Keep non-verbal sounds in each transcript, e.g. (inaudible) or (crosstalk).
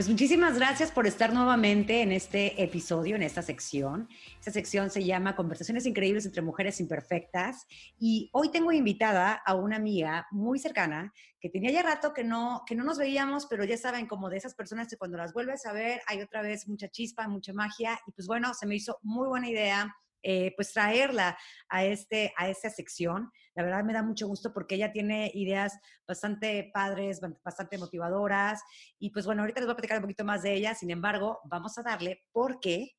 Pues muchísimas gracias por estar nuevamente en este episodio, en esta sección. Esta sección se llama Conversaciones Increíbles entre Mujeres Imperfectas. Y hoy tengo invitada a una amiga muy cercana que tenía ya rato que no, que no nos veíamos, pero ya saben, como de esas personas que cuando las vuelves a ver hay otra vez mucha chispa, mucha magia. Y pues bueno, se me hizo muy buena idea eh, pues traerla a, este, a esta sección. La verdad me da mucho gusto porque ella tiene ideas bastante padres, bastante motivadoras. Y pues bueno, ahorita les voy a platicar un poquito más de ella. Sin embargo, vamos a darle porque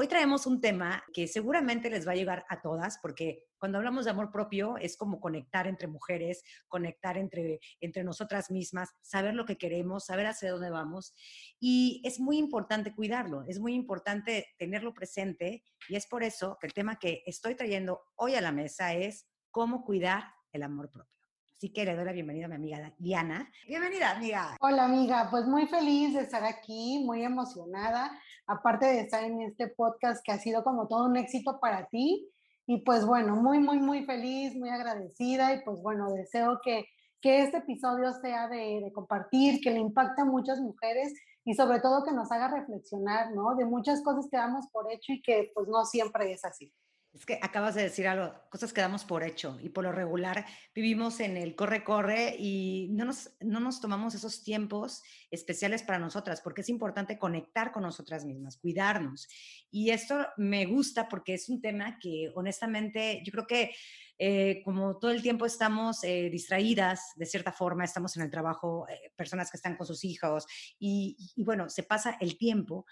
Hoy traemos un tema que seguramente les va a llegar a todas, porque cuando hablamos de amor propio es como conectar entre mujeres, conectar entre, entre nosotras mismas, saber lo que queremos, saber hacia dónde vamos. Y es muy importante cuidarlo, es muy importante tenerlo presente y es por eso que el tema que estoy trayendo hoy a la mesa es cómo cuidar el amor propio. Así que le doy la bienvenida a mi amiga Diana. Bienvenida, amiga. Hola, amiga. Pues muy feliz de estar aquí, muy emocionada, aparte de estar en este podcast que ha sido como todo un éxito para ti. Y pues bueno, muy, muy, muy feliz, muy agradecida y pues bueno, deseo que, que este episodio sea de, de compartir, que le impacte a muchas mujeres y sobre todo que nos haga reflexionar, ¿no? De muchas cosas que damos por hecho y que pues no siempre es así. Es que acabas de decir algo, cosas que damos por hecho y por lo regular vivimos en el corre-corre y no nos, no nos tomamos esos tiempos especiales para nosotras porque es importante conectar con nosotras mismas, cuidarnos. Y esto me gusta porque es un tema que honestamente yo creo que eh, como todo el tiempo estamos eh, distraídas de cierta forma, estamos en el trabajo, eh, personas que están con sus hijos y, y bueno, se pasa el tiempo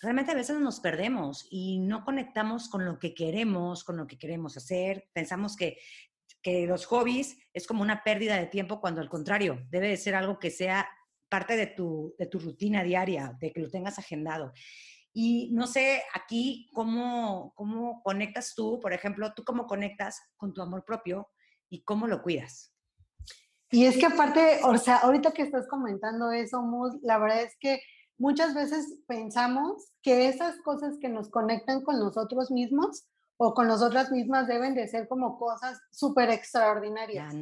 realmente a veces nos perdemos y no conectamos con lo que queremos, con lo que queremos hacer. Pensamos que, que los hobbies es como una pérdida de tiempo cuando al contrario, debe de ser algo que sea parte de tu, de tu rutina diaria, de que lo tengas agendado. Y no sé aquí cómo, cómo conectas tú, por ejemplo, tú cómo conectas con tu amor propio y cómo lo cuidas. Y es que aparte, o sea, ahorita que estás comentando eso, Mus, la verdad es que muchas veces pensamos que esas cosas que nos conectan con nosotros mismos o con nosotras mismas deben de ser como cosas súper extraordinarias.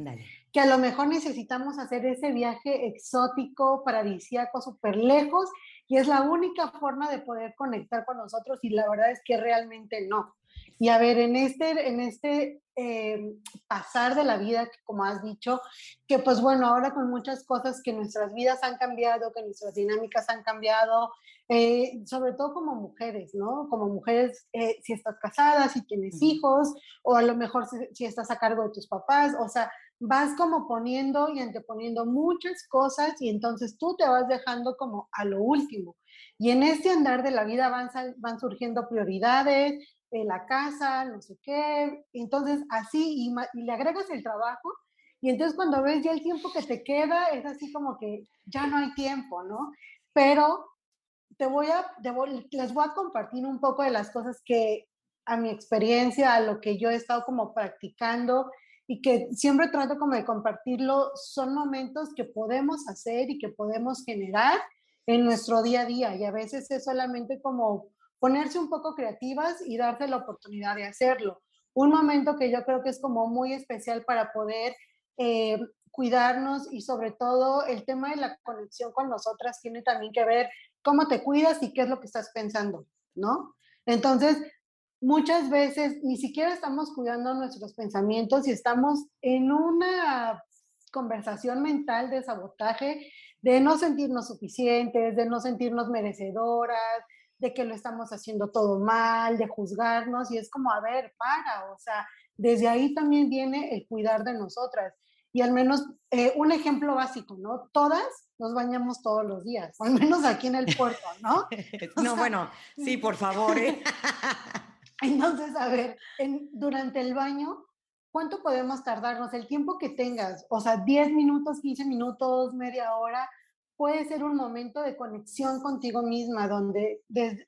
Que a lo mejor necesitamos hacer ese viaje exótico, paradisíaco, súper lejos, y es la única forma de poder conectar con nosotros, y la verdad es que realmente no. Y a ver, en este, en este eh, pasar de la vida, como has dicho, que pues bueno, ahora con muchas cosas que nuestras vidas han cambiado, que nuestras dinámicas han cambiado, eh, sobre todo como mujeres, ¿no? Como mujeres, eh, si estás casada, si tienes hijos, o a lo mejor si, si, estás a cargo de tus papás, o sea, vas como poniendo y anteponiendo muchas cosas y entonces tú te vas dejando como a lo último. Y en este andar de la vida van, van surgiendo prioridades, la casa, no sé qué. Entonces, así, y, le agregas el trabajo, y entonces cuando ves ya el tiempo que te queda, es así como que ya no hay tiempo, ¿no? Pero te voy a, les voy a compartir un poco de las cosas que a mi experiencia, a lo que yo he estado como practicando y que siempre trato como de compartirlo, son momentos que podemos hacer y que podemos generar en nuestro día a día. Y a veces es solamente como ponerse un poco creativas y darse la oportunidad de hacerlo. Un momento que yo creo que es como muy especial para poder eh, cuidarnos y sobre todo el tema de la conexión con nosotras tiene también que ver cómo te cuidas y qué es lo que estás pensando, ¿no? Entonces, muchas veces ni siquiera estamos cuidando nuestros pensamientos y estamos en una conversación mental de sabotaje, de no sentirnos suficientes, de no sentirnos merecedoras, de que lo estamos haciendo todo mal, de juzgarnos, y es como, a ver, para, o sea, desde ahí también viene el cuidar de nosotras. y al menos eh, un ejemplo básico, ¿no? Todas nos bañamos todos los días, al menos aquí en el puerto, ¿no? (laughs) no, bueno, sí, por favor. ¿eh? (laughs) Entonces, a ver, durante el baño, ¿cuánto podemos tardarnos? El tiempo que tengas, o sea, 10 minutos, 15 minutos, media hora, puede ser un momento de conexión contigo misma, donde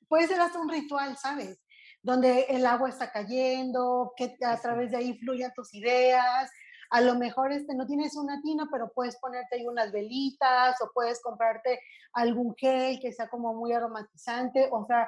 puede ser hasta un ritual, ¿sabes? Donde el agua está cayendo, que a través de ahí fluyan tus ideas. A lo mejor este, no tienes una tina, pero puedes ponerte ahí unas velitas o puedes comprarte algún gel que sea como muy aromatizante. O sea,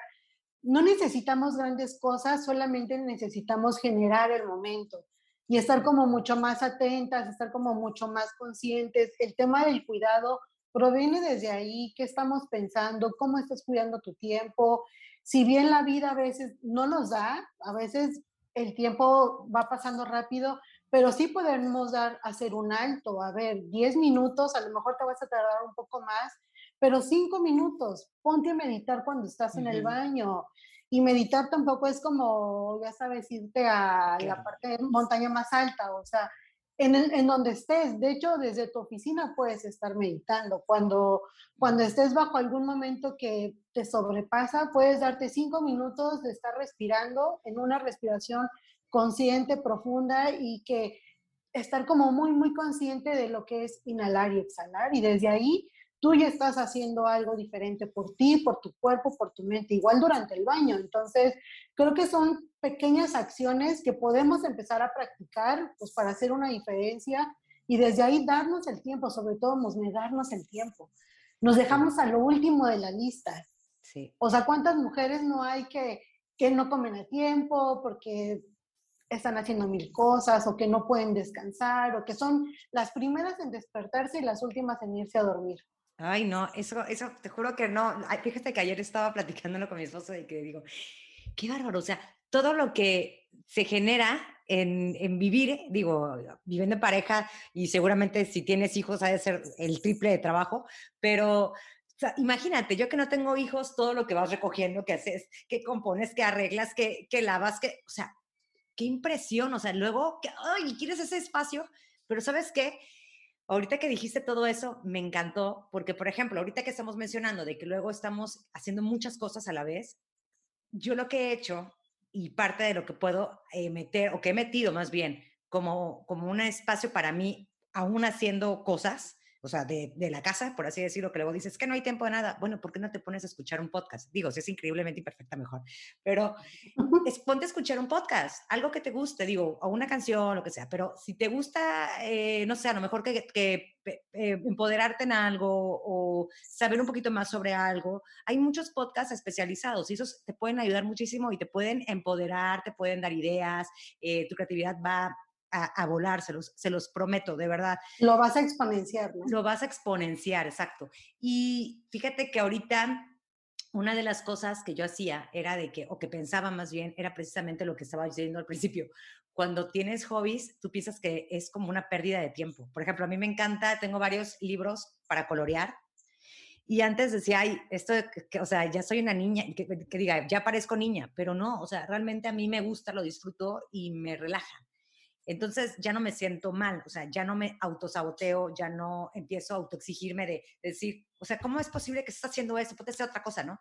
no necesitamos grandes cosas, solamente necesitamos generar el momento y estar como mucho más atentas, estar como mucho más conscientes. El tema del cuidado proviene desde ahí, qué estamos pensando, cómo estás cuidando tu tiempo. Si bien la vida a veces no nos da, a veces el tiempo va pasando rápido, pero sí podemos dar, hacer un alto, a ver, 10 minutos, a lo mejor te vas a tardar un poco más, pero 5 minutos, ponte a meditar cuando estás en el baño. Y meditar tampoco es como, ya sabes, irte a la parte de montaña más alta, o sea, en, en, donde estés. De hecho, desde tu oficina puedes estar meditando. Cuando, cuando estés bajo algún momento que te sobrepasa, puedes darte cinco minutos de estar respirando en una respiración consciente, profunda y que estar como muy, muy consciente de lo que es inhalar y exhalar. Y desde ahí tú ya estás haciendo algo diferente por ti, por tu cuerpo, por tu mente, igual durante el baño. Entonces, creo que son pequeñas acciones que podemos empezar a practicar pues, para hacer una diferencia y desde ahí darnos el tiempo, sobre todo nos darnos el tiempo. Nos dejamos a lo último de la lista. Sí. O sea, ¿cuántas mujeres no hay que, que no comen a tiempo porque están haciendo mil cosas o que no pueden descansar o que son las primeras en despertarse y las últimas en irse a dormir? Ay, no, eso, eso te juro que no. Fíjate que ayer estaba platicándolo con mi esposo y que digo, qué bárbaro, o sea, todo lo que se genera en, vivir, digo, viviendo en pareja y seguramente si tienes hijos ha de ser el triple de trabajo, pero imagínate, yo que no tengo hijos, todo lo que vas recogiendo, que haces, que compones, que arreglas, que, que lavas, que, o sea, qué impresión, o sea, luego, que, ay, quieres ese espacio, pero ¿sabes qué? Ahorita que dijiste todo eso, me encantó, porque, por ejemplo, ahorita que estamos mencionando de que luego estamos haciendo muchas cosas a la vez, yo lo que he hecho y parte de lo que puedo eh, meter, o que he metido más bien, como, como un espacio para mí, aún haciendo cosas, o sea, de, de, la casa, por así decirlo, que luego dices que no hay tiempo de nada. Bueno, ¿por qué no te pones a escuchar un podcast? Digo, si es increíblemente imperfecta, mejor. Pero es, (laughs) ponte a escuchar un podcast, algo que te guste, digo, o una canción, lo que sea. Pero si te gusta, eh, no sé, a lo mejor que, que eh, empoderarte en algo o saber un poquito más sobre algo, hay muchos podcasts especializados y esos te pueden ayudar muchísimo y te pueden empoderar, te pueden dar ideas, eh, tu creatividad va a, volar, se los, se los prometo, de verdad. Lo vas a exponenciar, ¿no? Lo vas a exponenciar, exacto. Y fíjate que ahorita una de las cosas que yo hacía era de que, o que pensaba más bien, era precisamente lo que estaba diciendo al (laughs) principio. Cuando tienes hobbies, tú piensas que es como una pérdida de tiempo. Por ejemplo, a mí me encanta, tengo varios libros para colorear. Y antes decía, ay, esto, que, o sea, ya soy una niña, que, que diga, ya parezco niña, pero no, o sea, realmente a mí me gusta, lo disfruto y me relaja. Entonces ya no me siento mal, o sea, ya no me autosaboteo, ya no empiezo a autoexigirme de, decir, o sea, ¿cómo es posible que estés haciendo eso? Puede ser otra cosa, ¿no?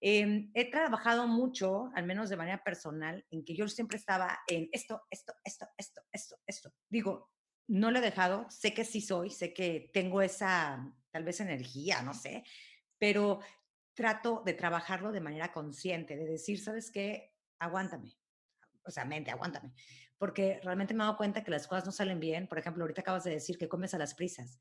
Em, he trabajado mucho, al menos de manera personal, en que yo siempre estaba en esto, esto, esto, esto, esto, esto. Digo, no lo he dejado, sé que sí soy, sé que tengo esa, tal vez, energía, no sé, pero trato de trabajarlo de manera consciente, de decir, ¿sabes qué? Aguántame. O sea, mente, aguántame porque realmente me he dado cuenta que las cosas no salen bien. Por ejemplo, ahorita acabas de decir que comes a las prisas.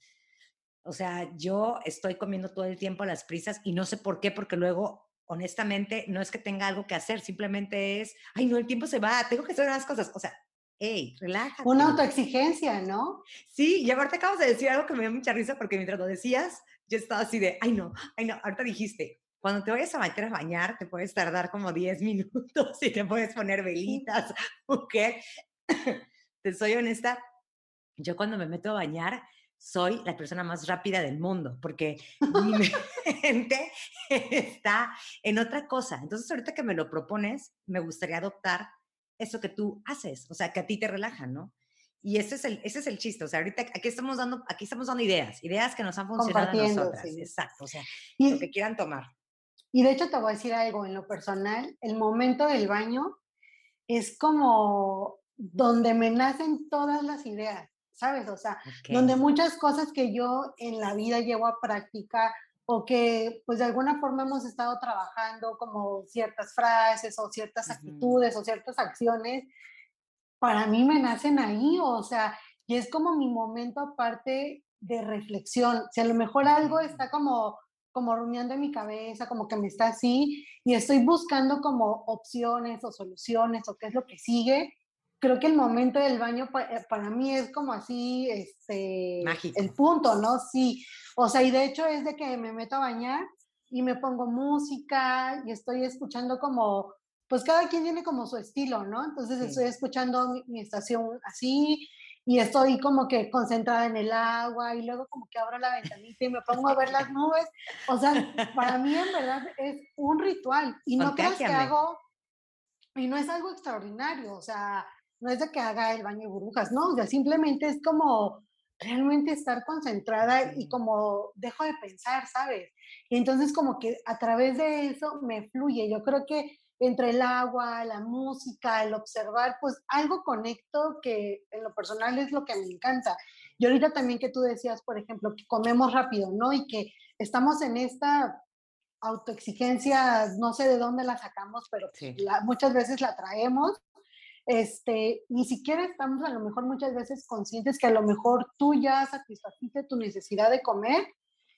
O sea, yo estoy comiendo todo el tiempo a las prisas y no sé por qué, porque luego, honestamente, no es que tenga algo que hacer, simplemente es, ay, no, el tiempo se va, tengo que hacer las cosas. O sea, hey, relájate. Una autoexigencia, ¿no? Sí, y ahorita acabas de decir algo que me dio mucha risa porque mientras lo decías, yo estaba así de, ay, no, ay, no, ahorita dijiste, cuando te vayas a meter a bañar, te puedes tardar como 10 minutos y te puedes poner velitas, (laughs) ¿ok? te soy honesta, yo cuando me meto a bañar soy la persona más rápida del mundo, porque mi (laughs) (laughs) mente está en otra cosa. Entonces, ahorita que me lo propones, me gustaría adoptar eso que tú haces, o sea, que a ti te relaja, ¿no? Y ese es el, ese es el chiste. O sea, ahorita aquí estamos dando, aquí estamos dando ideas, ideas que nos han funcionado a nosotras. Exacto. O sea, y, lo que quieran tomar. Y de hecho te voy a decir algo en lo personal. El momento del baño es como donde me nacen todas las ideas, ¿sabes? O sea, donde muchas cosas que yo en la vida llevo a práctica o que pues de alguna forma hemos estado trabajando como ciertas frases o ciertas actitudes o ciertas acciones, para mí me nacen ahí, o sea, y es como mi momento aparte de reflexión. Si a lo mejor algo está como como rumiando en mi cabeza, como que me está así, y estoy buscando como opciones o soluciones o qué es lo que sigue, creo que el momento del baño eh, para mí es como así, este, Mágico. el punto, ¿no? Sí, o sea, y de hecho es de que me meto a bañar y me pongo música y estoy escuchando como, pues cada quien tiene como su estilo, ¿no? Entonces estoy escuchando mi, estación así y estoy como que concentrada en el agua y luego como que abro la ventanita y me pongo a ver las nubes. O sea, para mí en verdad es un ritual y no creo que hago, y no es algo extraordinario, o sea, no es de que haga el baño de burbujas, no, o sea, simplemente es como realmente estar concentrada y como dejo de pensar, ¿sabes? Y entonces como que a través de eso me fluye. Yo creo que entre el agua, la música, el observar, pues algo conecto que en lo personal es lo que me encanta. Y ahorita también que tú decías, por ejemplo, que comemos rápido, ¿no? Y que estamos en esta autoexigencia, no sé de dónde la sacamos, pero muchas veces la traemos este, ni siquiera estamos a lo mejor muchas veces conscientes que a lo mejor tú ya satisfaciste tu necesidad de comer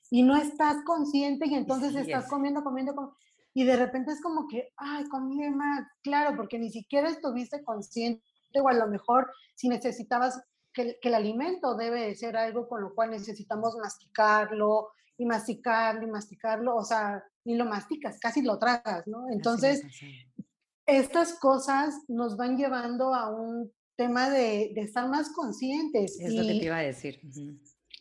y no estás consciente y entonces estás comiendo, comiendo, comiendo, y de repente es como que, ay, comí más, claro, porque ni siquiera estuviste consciente o a lo mejor si necesitabas que, que el alimento debe de ser algo con lo cual necesitamos masticarlo y masticarlo y masticarlo, o sea, ni lo masticas, casi lo tragas, ¿no? Entonces, estas cosas nos van llevando a un tema de, estar más conscientes. Es lo que te iba a decir.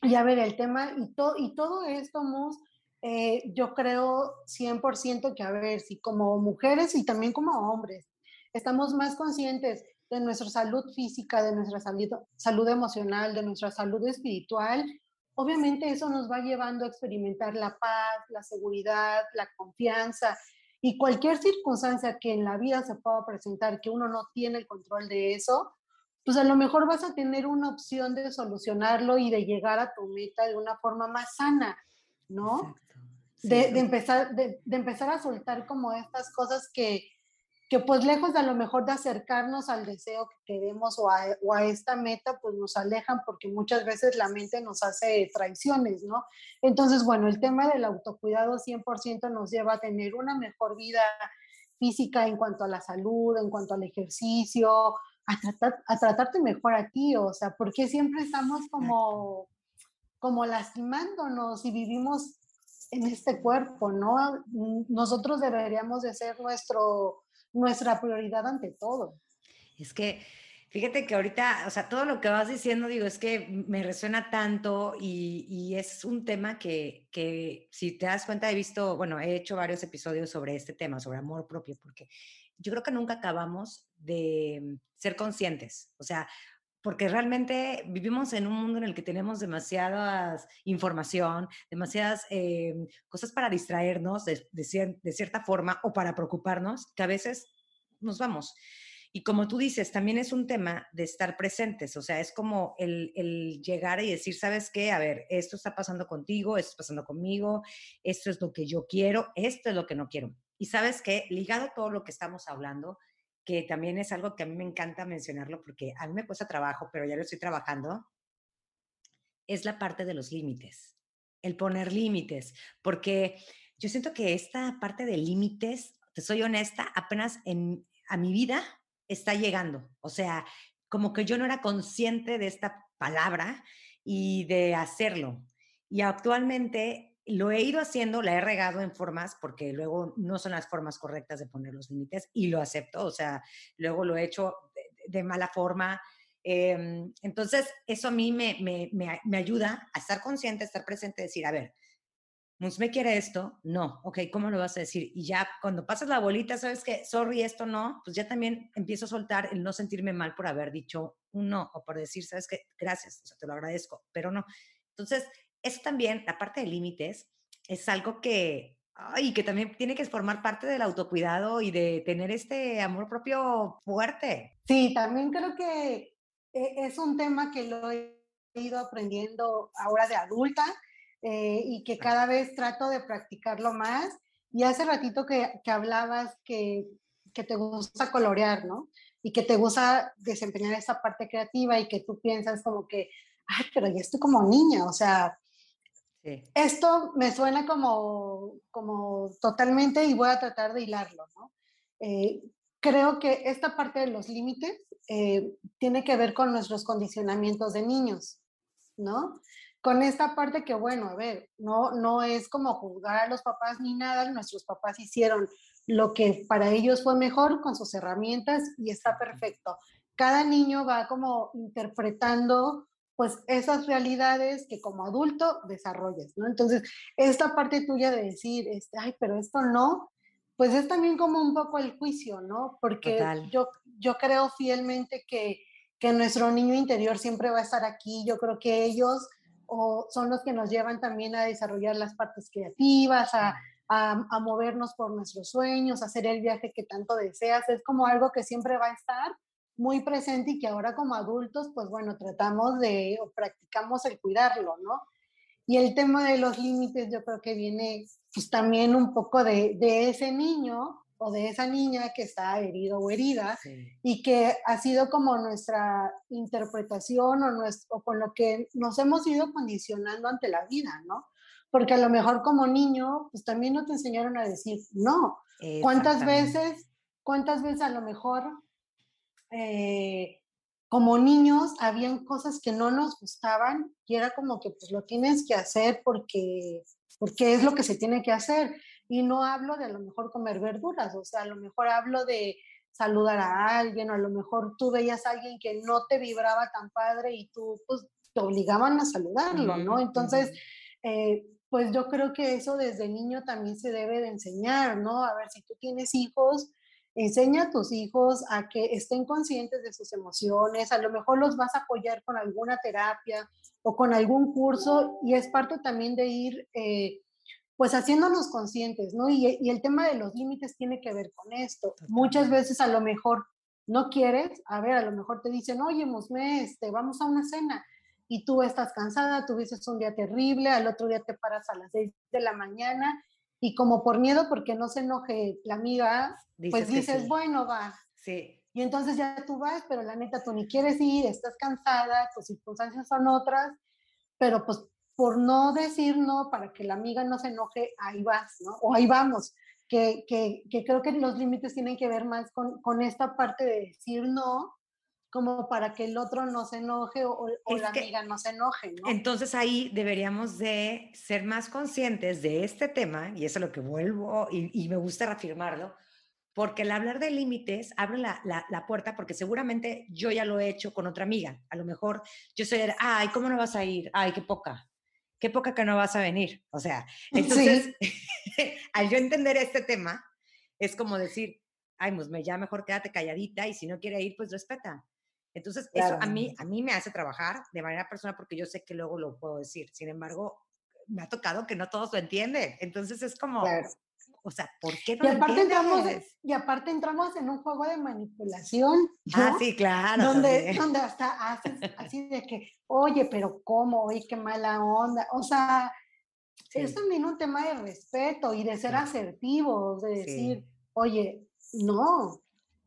Y a ver, el tema, y, y todo esto, Mus, eh, yo creo 100% que, a ver, si como mujeres y también como hombres, estamos más conscientes de nuestra salud física, de nuestra salud, salud emocional, de nuestra salud espiritual, obviamente eso nos va llevando a experimentar la paz, la seguridad, la confianza y cualquier circunstancia que en la vida se pueda presentar que uno no tiene el control de eso, pues a lo mejor vas a tener una opción de solucionarlo y de llegar a tu meta de una forma más sana, ¿no? De, empezar, de, empezar a soltar como estas cosas que, que pues lejos de a lo mejor de acercarnos al deseo que queremos o a, o a, esta meta, pues nos alejan porque muchas veces la mente nos hace traiciones, ¿no? Entonces, bueno, el tema del autocuidado 100% nos lleva a tener una mejor vida física en cuanto a la salud, en cuanto al ejercicio, a, tratar, a tratarte mejor a ti, o sea, porque siempre estamos como, como lastimándonos y vivimos en este cuerpo, ¿no? Nosotros deberíamos de ser nuestro nuestra prioridad ante todo. Es que, fíjate que ahorita, o sea, todo lo que vas diciendo, digo, es que me resuena tanto y, es un tema que, que, si te das cuenta, he visto, bueno, he hecho varios episodios sobre este tema, sobre amor propio, porque yo creo que nunca acabamos de ser conscientes. O sea, porque realmente vivimos en un mundo en el que tenemos demasiada información, demasiadas eh, cosas para distraernos de, de, cierta forma o para preocuparnos, que a veces nos vamos. Y como tú dices, también es un tema de estar presentes, o sea, es como el, llegar y decir, ¿sabes qué? A ver, esto está pasando contigo, esto está pasando conmigo, esto es lo que yo quiero, esto es lo que no quiero. Y sabes qué, ligado a todo lo que estamos hablando, que también es algo que a mí me encanta mencionarlo porque a mí me cuesta trabajo, pero ya lo estoy trabajando, es la parte de los límites, el poner límites, porque yo siento que esta parte de límites, te soy honesta, apenas en, a mi vida está llegando. O sea, como que yo no era consciente de esta palabra y de hacerlo. Y actualmente lo he ido haciendo, la he regado en formas porque luego no son las formas correctas de poner los límites y lo acepto, o sea, luego lo he hecho de, mala forma. Em, entonces, eso a mí me, me, me, ayuda a estar consciente, a estar presente, decir, a ver, me quiere esto, no, ok, ¿cómo lo vas a decir? Y ya cuando pasas la bolita, sabes que, sorry, esto no, pues ya también empiezo a soltar el no sentirme mal por haber dicho un no o por decir, sabes que, gracias, o sea, te lo agradezco, pero no. Entonces, eso también, la parte de límites, es algo que, ay, que también tiene que formar parte del autocuidado y de tener este amor propio fuerte. Sí, también creo que eh, es un tema que lo he ido aprendiendo ahora de adulta eh, y que cada vez trato de practicarlo más. Y hace ratito que, que hablabas que, que, te gusta colorear, ¿no? Y que te gusta desempeñar esa parte creativa y que tú piensas como que, ay, pero ya estoy como niña, o sea, esto me suena como, como totalmente y voy a tratar de hilarlo, ¿no? Eh, creo que esta parte de los límites eh, tiene que ver con nuestros condicionamientos de niños, ¿no? Con esta parte que, bueno, a ver, no, no es como juzgar a los papás ni nada, nuestros papás hicieron lo que para ellos fue mejor con sus herramientas y está perfecto. Cada niño va como interpretando pues esas realidades que como adulto desarrollas, ¿no? Entonces, esta parte tuya de decir, este, ay, pero esto no, pues es también como un poco el juicio, ¿no? Porque yo, yo creo fielmente que, que nuestro niño interior siempre va a estar aquí. Yo creo que ellos o son los que nos llevan también a desarrollar las partes creativas, a, a, a, movernos por nuestros sueños, a hacer el viaje que tanto deseas. Es como algo que siempre va a estar muy presente y que ahora como adultos, pues bueno, tratamos de o practicamos el cuidarlo, ¿no? Y el tema de los límites yo creo que viene pues también un poco de, de ese niño o de esa niña que está herido o herida y que ha sido como nuestra interpretación o, nuestro, con lo que nos hemos ido condicionando ante la vida, ¿no? Porque a lo mejor como niño, pues también no te enseñaron a decir no. ¿Cuántas veces, cuántas veces a lo mejor eh, como niños habían cosas que no nos gustaban y era como que pues lo tienes que hacer porque, porque es lo que se tiene que hacer. Y no hablo de a lo mejor comer verduras, o sea, a lo mejor hablo de saludar a alguien, o a lo mejor tú veías a alguien que no te vibraba tan padre y tú, pues, te obligaban a saludarlo, ¿no? Entonces, eh, pues yo creo que eso desde niño también se debe de enseñar, ¿no? A ver, si tú tienes hijos, enseña a tus hijos a que estén conscientes de sus emociones, a lo mejor los vas a apoyar con alguna terapia o con algún curso y es parte también de ir... Eh, pues haciéndonos conscientes, ¿no? Y, y, el tema de los límites tiene que ver con esto. Muchas veces a lo mejor no quieres, a ver, a lo mejor te dicen, oye, Mosme, este, vamos a una cena, y tú estás cansada, tuviste un día terrible, al otro día te paras a las 6 de la mañana, y como por miedo, porque no se enoje la amiga, pues dices, bueno, va. Sí. Y entonces ya tú vas, pero la neta tú ni quieres ir, estás cansada, tus circunstancias son otras, pero pues por no decir no, para que la amiga no se enoje, ahí vas, ¿no? O ahí vamos. Que, que, que creo que los límites tienen que ver más con, con, esta parte de decir no, como para que el otro no se enoje o, o la amiga no se enoje, ¿no? Entonces ahí deberíamos de ser más conscientes de este tema, y eso es lo que vuelvo, y, y me gusta reafirmarlo, porque el hablar de límites abre la, la, la, puerta, porque seguramente yo ya lo he hecho con otra amiga. A lo mejor yo soy, ay, ¿cómo no vas a ir? Ay, qué poca qué poca que no vas a venir. O sea, (laughs) entonces, (laughs) al yo entender este tema, es como decir, ay, pues ya mejor quédate calladita y si no quiere ir, pues respeta. Entonces, eso a mí, a mí me hace trabajar de manera personal porque yo sé que luego lo puedo decir. Sin embargo, me ha tocado que no todos lo entienden. Entonces, es como, o sea, ¿por qué no y aparte entramos Y aparte entramos en un juego de manipulación. Ah, sí, claro. Donde, donde hasta haces así de que, oye, pero ¿cómo? Oye, qué mala onda. O sea, sí. es también un tema de respeto y de ser sí. asertivos, de decir, sí. oye, no,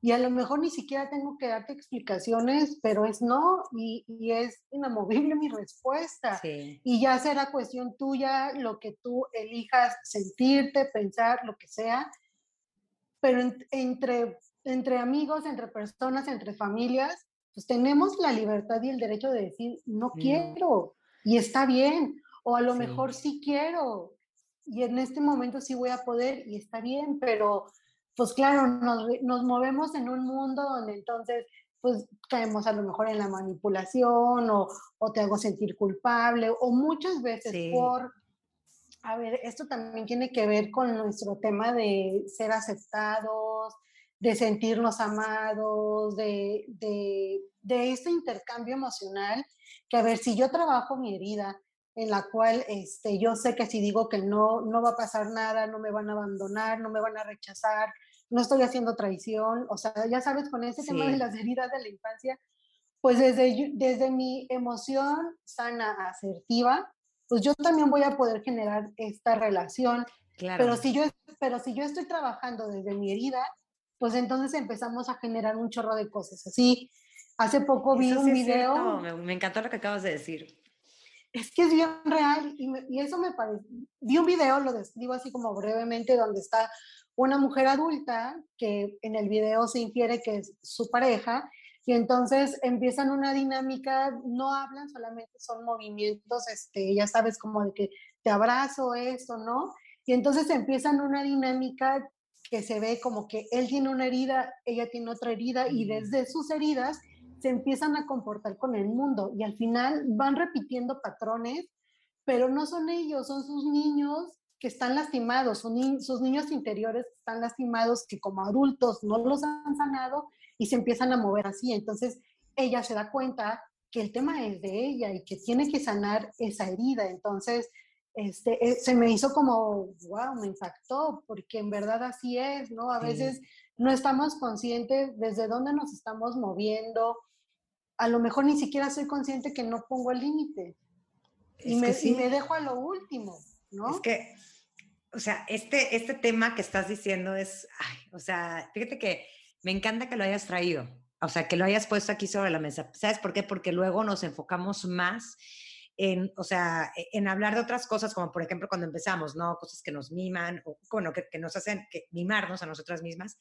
y a lo mejor ni siquiera tengo que darte explicaciones, pero es no y, y es inamovible mi respuesta. Sí. Y ya será cuestión tuya lo que tú elijas sentirte, pensar, lo que sea. Pero en, entre, entre amigos, entre personas, entre familias, pues tenemos la libertad y el derecho de decir, no quiero, no. y está bien, o a lo sí. mejor sí quiero, y en este momento sí voy a poder, y está bien, pero pues claro, nos, nos, movemos en un mundo donde entonces pues caemos a lo mejor en la manipulación o, o te hago sentir culpable o muchas veces sí. por A ver, esto también tiene que ver con nuestro tema de ser aceptados, de sentirnos amados, de, de, de este intercambio emocional, que a ver, si yo trabajo mi herida, en la cual este, yo sé que si digo que no, no va a pasar nada, no me van a abandonar, no me van a rechazar, no estoy haciendo traición, o sea, ya sabes, con ese tema de las heridas de la infancia, pues desde, desde mi emoción sana, asertiva, pues yo también voy a poder generar esta relación. Claro. Pero, si yo, pero si yo estoy trabajando desde mi herida, pues entonces empezamos a generar un chorro de cosas. Así, hace poco vi un video. me, me, encantó lo que acabas de decir. Es que es bien real y, y eso me parece. Vi un video, lo describo así como brevemente, donde está una mujer adulta que en el video se infiere que es su pareja y entonces empiezan una dinámica, no hablan, solamente son movimientos, este, ya sabes, como de que te abrazo, esto, ¿no? Y entonces empiezan una dinámica que se ve como que él tiene una herida, ella tiene otra herida y desde sus heridas se empiezan a comportar con el mundo y al final van repitiendo patrones, pero no son ellos, son sus niños que están lastimados, sus niños interiores están lastimados que como adultos no los han sanado y se empiezan a mover así. Entonces ella se da cuenta que el tema es de ella y que tiene que sanar esa herida. Entonces, este, eh, se me hizo como, wow, me impactó, porque en verdad así es, ¿no? A veces no estamos conscientes desde dónde nos estamos moviendo. A lo mejor ni siquiera soy consciente que no pongo el límite. Y, me, y me dejo a lo último, ¿no? Es que o sea, este, este tema que estás diciendo es, ay, o sea, fíjate que me encanta que lo hayas traído, o sea, que lo hayas puesto aquí sobre la mesa. ¿Sabes por qué? Porque luego nos enfocamos más en, o sea, e, en hablar de otras cosas, como por ejemplo cuando empezamos, ¿no? Cosas que nos miman, o bueno, que, que nos hacen que, mimarnos a nosotras mismas.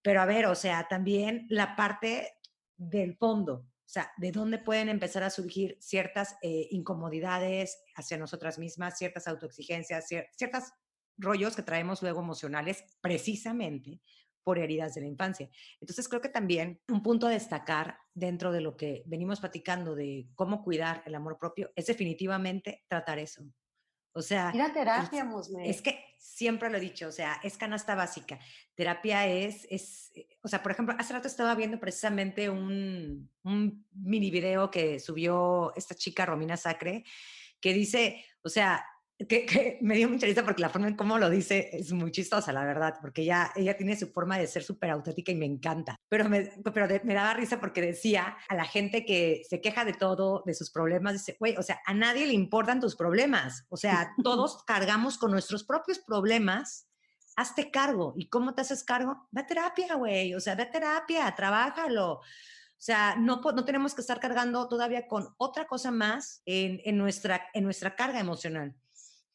Pero a ver, o sea, también la parte del fondo, o sea, de dónde pueden empezar a surgir ciertas eh, incomodidades hacia nosotras mismas, ciertas autoexigencias, ciertas rollos que traemos luego emocionales precisamente por heridas de la infancia. Entonces creo que también un punto a destacar dentro de lo que venimos platicando de cómo cuidar el amor propio es definitivamente tratar eso. O sea, ir a terapia, es, es que siempre lo he dicho, o sea, es canasta básica. Terapia es, es, eh, o sea, por ejemplo, hace rato estaba viendo precisamente un, un mini video que subió esta chica, Romina Sacre, que dice, o sea, que, me dio mucha risa porque la forma en cómo lo dice es muy chistosa, la verdad, porque ella, ella tiene su forma de ser súper auténtica y me encanta. Pero, me, pero me daba risa porque decía a la gente que se queja de todo, de sus problemas, dice, güey, o sea, a nadie le importan tus problemas. O sea, (laughs) todos cargamos con nuestros propios problemas. Hazte cargo. ¿Y cómo te haces cargo? Ve a terapia, güey. O sea, ve a terapia, trabájalo. O sea, no, no tenemos que estar cargando todavía con otra cosa más en, en, nuestra, en nuestra carga emocional.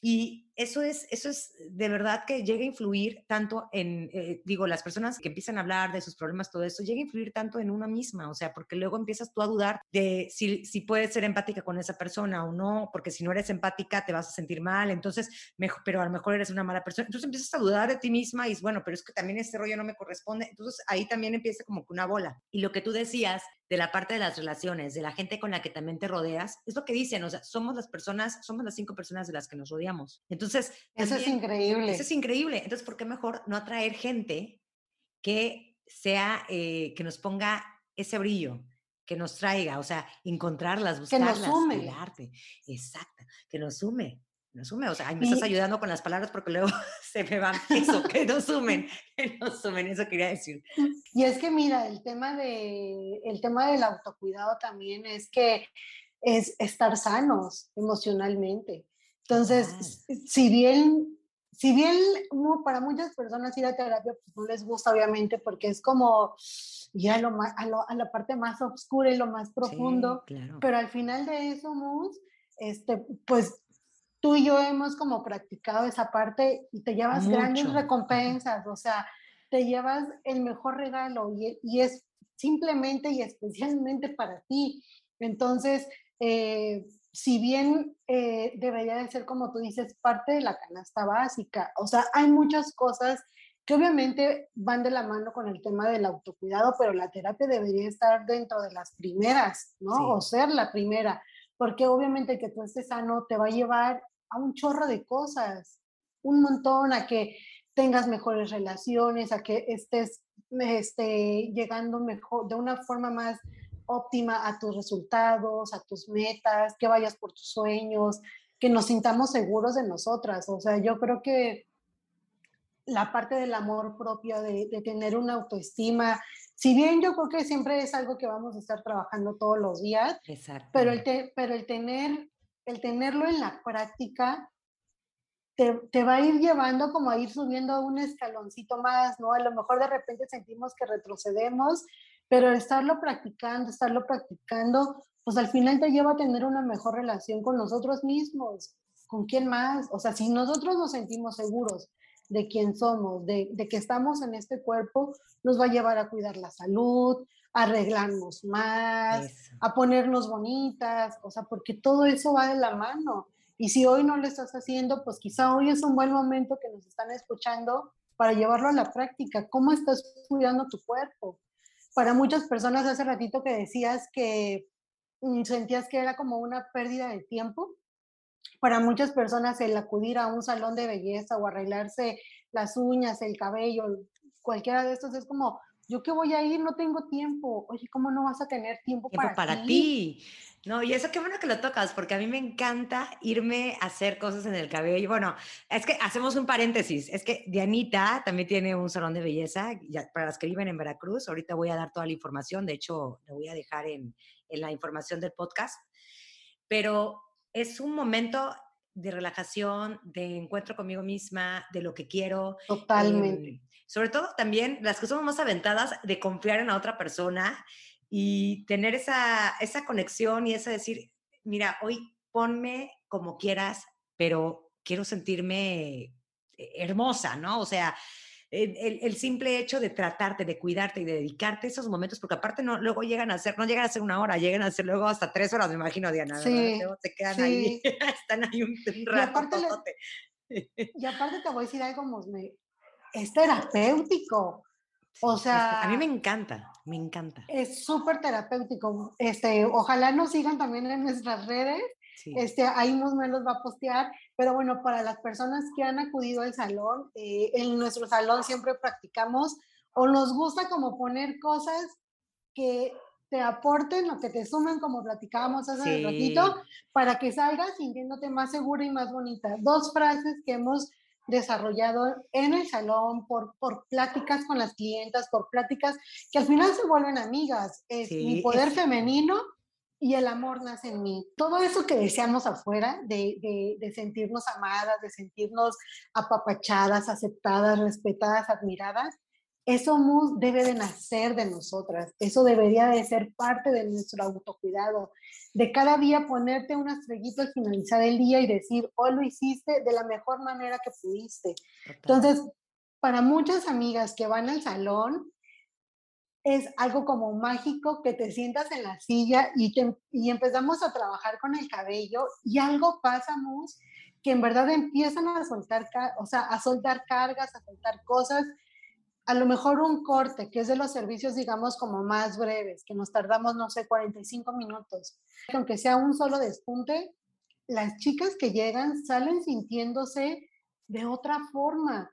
Y eso es, eso es de verdad que llega a influir tanto en, eh, digo, las personas que empiezan a hablar de sus problemas, todo eso, llega a influir tanto en una misma, o sea, porque luego empiezas tú a dudar de si, si puedes ser empática con esa persona o no, porque si no eres empática te vas a sentir mal, entonces, mejor, pero a lo mejor eres una mala persona, entonces empiezas a dudar de ti misma y es bueno, pero es que también este rollo no me corresponde, entonces ahí también empieza como que una bola. Y lo que tú decías de la parte de las relaciones, de la gente con la que también te rodeas, es lo que dicen, o sea, somos las personas, somos las cinco personas de las que nos rodeamos. Entonces, eso es increíble. Eso es increíble. Entonces, ¿por qué mejor no atraer gente que sea, eh, que nos ponga ese brillo, que nos traiga, o sea, encontrarlas, buscarlas, que nos sume. Exacto, que nos sume. Nos sume, o sea, me estás ayudando con las palabras porque luego (laughs) se me van eso, que nos sumen, (laughs) que nos sumen, eso quería decir. Y es que mira, el tema, de, el tema del autocuidado también es que es estar sanos emocionalmente. Entonces, si bien, si bien para muchas personas ir a terapia pues no les gusta, obviamente, porque es como ir a, lo a, la parte más oscura y lo más profundo, pero al final de eso, Mus, este, pues tú y yo hemos como practicado esa parte y te llevas grandes recompensas, o sea, te llevas el mejor regalo y, y es simplemente y especialmente para ti. Entonces, eh, si bien eh, debería de ser, como tú dices, parte de la canasta básica, o sea, hay muchas cosas que obviamente van de la mano con el tema del autocuidado, pero la terapia debería estar dentro de las primeras, ¿no? O ser la primera, porque obviamente que tú estés sano te va a llevar a un chorro de cosas, un montón, a que tengas mejores relaciones, a que estés este, llegando mejor, de una forma más óptima a tus resultados, a tus metas, que vayas por tus sueños, que nos sintamos seguros de nosotras. O sea, yo creo que la parte del amor propio, de, tener una autoestima, si bien yo creo que siempre es algo que vamos a estar trabajando todos los días, pero el, pero el, tener, el tenerlo en la práctica te, va a ir llevando como a ir subiendo un escaloncito más, ¿no? A lo mejor de repente sentimos que retrocedemos, pero estarlo practicando, estarlo practicando, pues al final te lleva a tener una mejor relación con nosotros mismos. ¿Con quién más? O sea, si nosotros nos sentimos seguros de quién somos, de, de que estamos en este cuerpo, nos va a llevar a cuidar la salud, a arreglarnos más, a ponernos bonitas, o sea, porque todo eso va de la mano. Y si hoy no lo estás haciendo, pues quizá hoy es un buen momento que nos están escuchando para llevarlo a la práctica. ¿Cómo estás cuidando tu cuerpo? Para muchas personas hace ratito que decías que mm, sentías que era como una pérdida de tiempo. Para muchas personas el acudir a un salón de belleza o arreglarse las uñas, el cabello, cualquiera de estos es como, yo qué voy a ir, no tengo tiempo. Oye, ¿cómo no vas a tener tiempo, tiempo para, ti? No, y eso qué bueno que lo tocas, porque a mí me encanta irme a hacer cosas en el cabello. Bueno, es que hacemos un paréntesis. Es que Dianita también tiene un salón de belleza ya, para las que viven en Veracruz. Ahorita voy a dar toda la información. De hecho, lo voy a dejar en, en la información del podcast. Pero es un momento de relajación, de encuentro conmigo misma, de lo que quiero. Totalmente. Em, sobre todo también las que somos más aventadas de confiar en la otra persona y tener esa, esa conexión y esa decir, mira, hoy ponme como quieras, pero quiero sentirme eh, hermosa, ¿no? O sea, el, el, simple hecho de tratarte, de cuidarte y de dedicarte esos momentos, porque aparte no, luego llegan a ser, no llegan a ser una hora, llegan a ser luego hasta tres horas, me imagino, Diana, sí, te quedan ahí, (laughs) están ahí un, rato. Y aparte, (laughs) y aparte te voy a decir algo, Mosme, es terapéutico. O sea, a mí me encanta, me encanta. Es súper terapéutico. Este, ojalá nos sigan también en nuestras redes. Este, ahí me los va a postear. Pero bueno, para las personas que han acudido al salón, eh, en nuestro salón siempre practicamos o nos gusta como poner cosas que te aporten o que te sumen, como platicábamos hace un ratito, para que salgas sintiéndote más segura y más bonita. Dos frases que hemos desarrollado en el salón, por, por pláticas con las clientas, por pláticas que al final se vuelven amigas. Es mi poder femenino y el amor nace en mí. Todo eso que deseamos afuera, de, de, de, sentirnos amadas, de sentirnos apapachadas, aceptadas, respetadas, admiradas, eso debe de nacer de nosotras, eso debería de ser parte de nuestro autocuidado, de cada día ponerte una estrellita al finalizar el día y decir, hoy lo hiciste de la mejor manera que pudiste. Entonces, para muchas amigas que van al salón, es algo como mágico que te sientas en la silla y, y empezamos a trabajar con el cabello y algo pasamos que en verdad empiezan a soltar, o sea, a soltar cargas, a soltar cosas a lo mejor un corte, que es de los servicios, digamos, como más breves, que nos tardamos, no sé, 45 minutos. Aunque sea un solo despunte, las chicas que llegan salen sintiéndose de otra forma,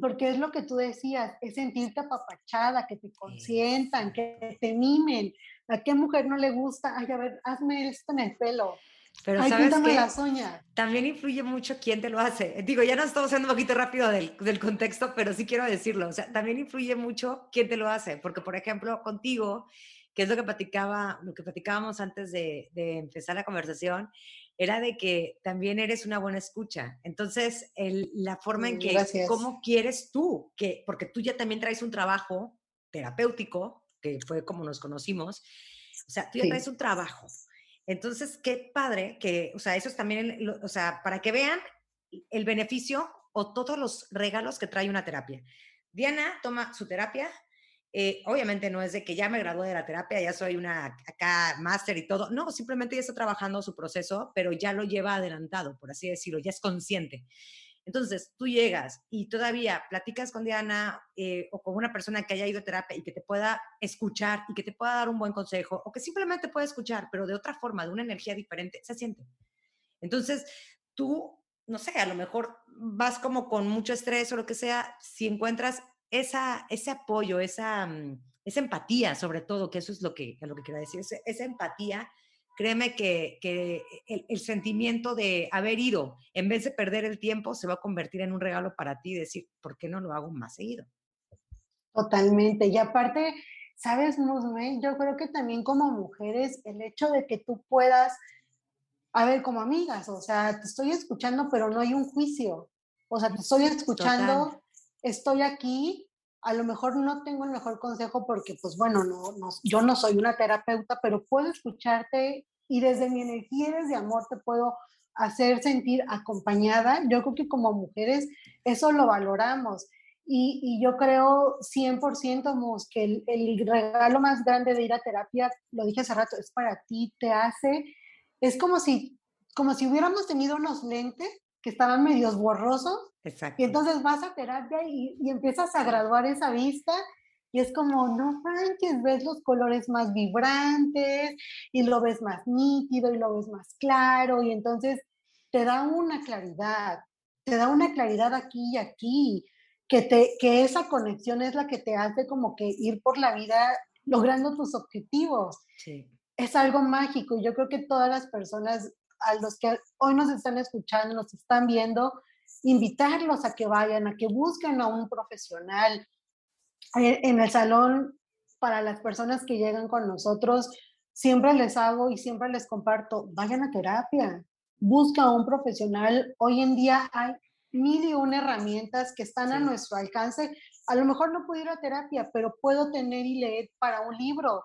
porque es lo que tú decías, es sentirte apapachada, que te consientan, que te mimen. ¿A qué mujer no le gusta? Ay, a ver, hazme esto en el pelo. Pero sabes que también influye mucho quién te lo hace. Digo, ya nos estamos haciendo un poquito rápido del, del, contexto, pero sí quiero decirlo. O sea, también influye mucho quién te lo hace, porque por ejemplo, contigo, que es lo que platicaba, lo que platicábamos antes de, de empezar la conversación, era de que también eres una buena escucha. Entonces, el, la forma en mm, que, cómo quieres tú, que, porque tú ya también traes un trabajo terapéutico, que fue como nos conocimos, o sea, tú ya traes un trabajo. Entonces, qué padre que, o sea, eso es también, o sea, para que vean el beneficio o todos los regalos que trae una terapia. Diana toma su terapia. Eh, obviamente no es de que ya me gradué de la terapia, ya soy una acá máster y todo. No, simplemente ya está trabajando su proceso, pero ya lo lleva adelantado, por así decirlo, ya es consciente. Entonces, tú llegas y todavía platicas con Diana eh, o con una persona que haya ido a terapia y que te pueda escuchar y que te pueda dar un buen consejo o que simplemente pueda escuchar, pero de otra forma, de una energía diferente, se siente. Entonces, tú, no sé, a lo mejor vas como con mucho estrés o lo que sea, si encuentras esa, ese apoyo, esa, mm, esa empatía, sobre todo, que eso es lo que, lo que quiero decir, esa, empatía, créeme que, que el, el, sentimiento de haber ido, en vez de perder el tiempo, se va a convertir en un regalo para ti, decir, ¿por qué no lo hago más seguido? Totalmente. Y aparte, sabes, Musme, yo creo que también como mujeres, el hecho de que tú puedas, a ver, como amigas, o sea, te estoy escuchando, pero no hay un juicio. O sea, te estoy escuchando, estoy aquí, a lo mejor no tengo el mejor consejo porque, pues bueno, no, no, yo no soy una terapeuta, pero puedo escucharte y desde mi energía desde amor te puedo hacer sentir acompañada. Yo creo que como mujeres eso lo valoramos. Y, y yo creo 100% Mus, que el, el, regalo más grande de ir a terapia, lo dije hace rato, es para ti, te hace, es como si, como si hubiéramos tenido unos lentes que estaban medios borrosos. Exacto. Y entonces vas a terapia y, y empiezas a graduar esa vista y es como, no manches, ves los colores más vibrantes y lo ves más nítido y lo ves más claro y entonces te da una claridad, te da una claridad aquí y aquí, que, te, que esa conexión es la que te hace como que ir por la vida logrando tus objetivos. Sí. Es algo mágico y yo creo que todas las personas a los que hoy nos están escuchando, nos están viendo, invitarlos a que vayan, a que busquen a un profesional. Eh, en el salón, para las personas que llegan con nosotros, siempre les hago y siempre les comparto, vayan a terapia, busca a un profesional. Hoy en día hay mil y una herramientas que están a nuestro alcance. A lo mejor no puedo ir a terapia, pero puedo tener y leer para un libro,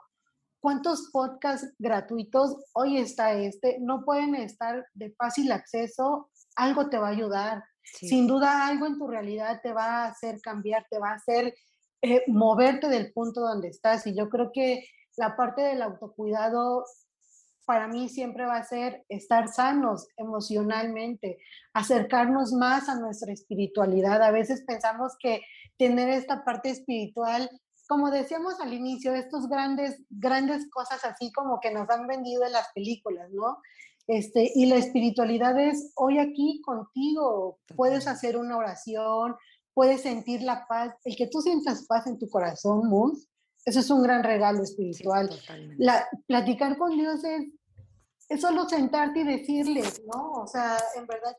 ¿Cuántos podcasts gratuitos hoy está este? No pueden estar de fácil acceso, algo te va a ayudar. Sin duda algo en tu realidad te va a hacer cambiar, te va a hacer eh, moverte del punto donde estás. Y yo creo que la parte del autocuidado para mí siempre va a ser estar sanos emocionalmente, acercarnos más a nuestra espiritualidad. A veces pensamos que tener esta parte espiritual como decíamos al inicio, estos grandes, grandes cosas así como que nos han vendido en las películas, ¿no? Este, y la espiritualidad es hoy aquí contigo, puedes hacer una oración, puedes sentir la paz, el que tú sientas paz en tu corazón, Mus, eso es un gran regalo espiritual. la, platicar con Dios es, es solo sentarte y decirle, ¿no? O sea, en verdad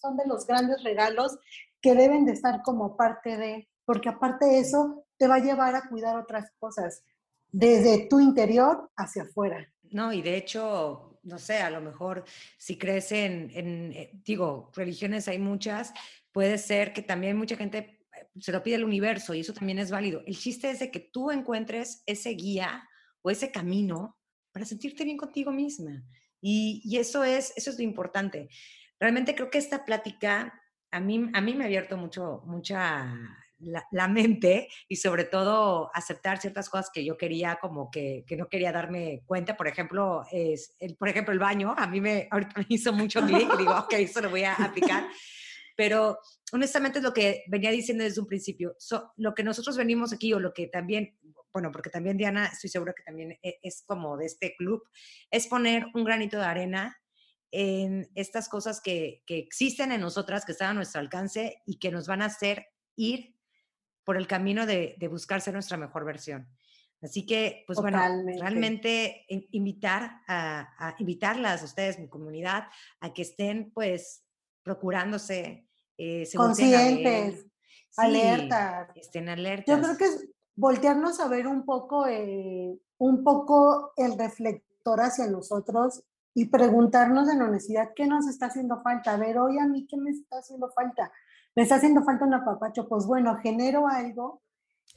son de los grandes regalos que deben de estar como parte de, porque aparte de eso, te va a llevar a cuidar otras cosas desde tu interior hacia afuera. No, y de hecho, no sé, a lo mejor si crees en, eh, digo, religiones hay muchas, puede ser que también mucha gente eh, se lo pide el universo y eso también es válido. El chiste es de que tú encuentres ese guía o ese camino para sentirte bien contigo misma. Y, y eso, es, eso es lo importante. Realmente creo que esta plática a mí, a mí me ha abierto mucho, mucha la, mente y sobre todo aceptar ciertas cosas que yo quería como que, que no quería darme cuenta. Por ejemplo, es el, por ejemplo, el baño, a mí me, ahorita me hizo mucho clic, digo, ok, eso lo voy a aplicar. Pero honestamente es lo que venía diciendo desde un principio. lo que nosotros venimos aquí o lo que también, bueno, porque también Diana, estoy segura que también e, es como de este club, es poner un granito de arena en estas cosas que, que, existen en nosotras, que están a nuestro alcance y que nos van a hacer ir por el camino de, de buscar ser nuestra mejor versión. Así que, pues bueno, realmente invitar a, invitarlas a ustedes, mi comunidad, a que estén pues procurándose, eh, conscientes, alertas. Estén alertas. Yo creo que es voltearnos a ver un poco, eh, un poco el reflector hacia nosotros y preguntarnos en honestidad qué nos está haciendo falta. A ver, hoy a mí qué me está haciendo falta me está haciendo falta un apapacho, pues bueno, genero algo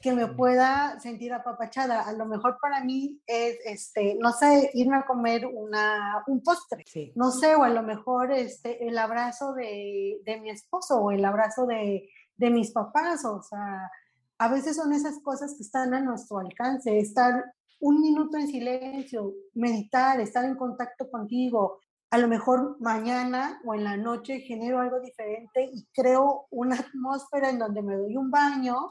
que me pueda sentir apapachada. A lo mejor para mí es, este, no sé, irme a comer una, un postre, no sé, o a lo mejor este, el abrazo de, de mi esposo o el abrazo de, de, mis papás, o sea, a veces son esas cosas que están a nuestro alcance, estar un minuto en silencio, meditar, estar en contacto contigo, a lo mejor mañana o en la noche genero algo diferente y creo una (laughs) atmósfera en donde me doy un baño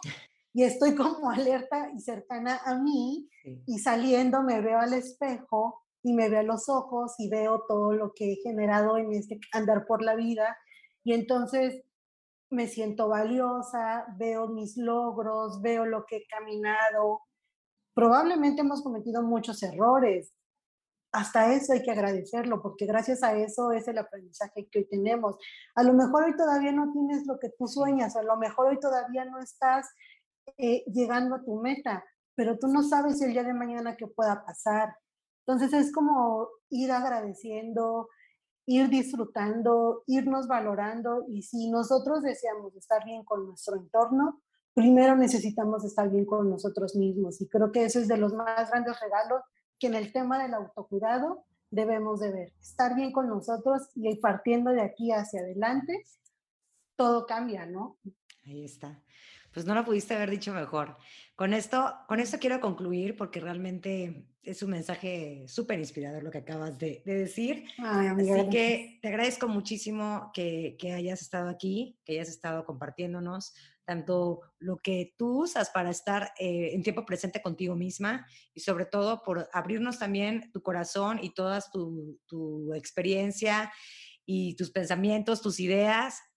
y estoy como alerta y cercana a mí y saliendo me veo al espejo y me ve a los ojos y veo todo lo que he generado en este andar por la vida. Y entonces me siento valiosa, veo mis logros, veo lo que he caminado. Probablemente hemos cometido muchos errores. Hasta eso hay que agradecerlo, porque gracias a eso es el aprendizaje que hoy tenemos. A lo mejor hoy todavía no tienes lo que tú sueñas, a lo mejor hoy todavía no estás eh, llegando a tu meta, pero tú no sabes el día de mañana qué pueda pasar. Entonces es como ir agradeciendo, ir disfrutando, irnos valorando y si nosotros deseamos estar bien con nuestro entorno, primero necesitamos estar bien con nosotros mismos y creo que eso es de los más grandes regalos que en el tema del autocuidado debemos de ver. Estar bien con nosotros y partiendo de aquí hacia adelante, todo cambia, ¿no? Ahí está. Pues no lo pudiste haber dicho mejor. Con esto, con esto quiero concluir porque realmente es un mensaje súper inspirador lo que acabas de, decir. Así que te agradezco muchísimo que, que, hayas estado aquí, que hayas estado compartiéndonos tanto lo que tú usas para estar eh, en tiempo presente contigo misma y sobre todo por abrirnos también tu corazón y toda tu, tu experiencia y tus pensamientos, tus ideas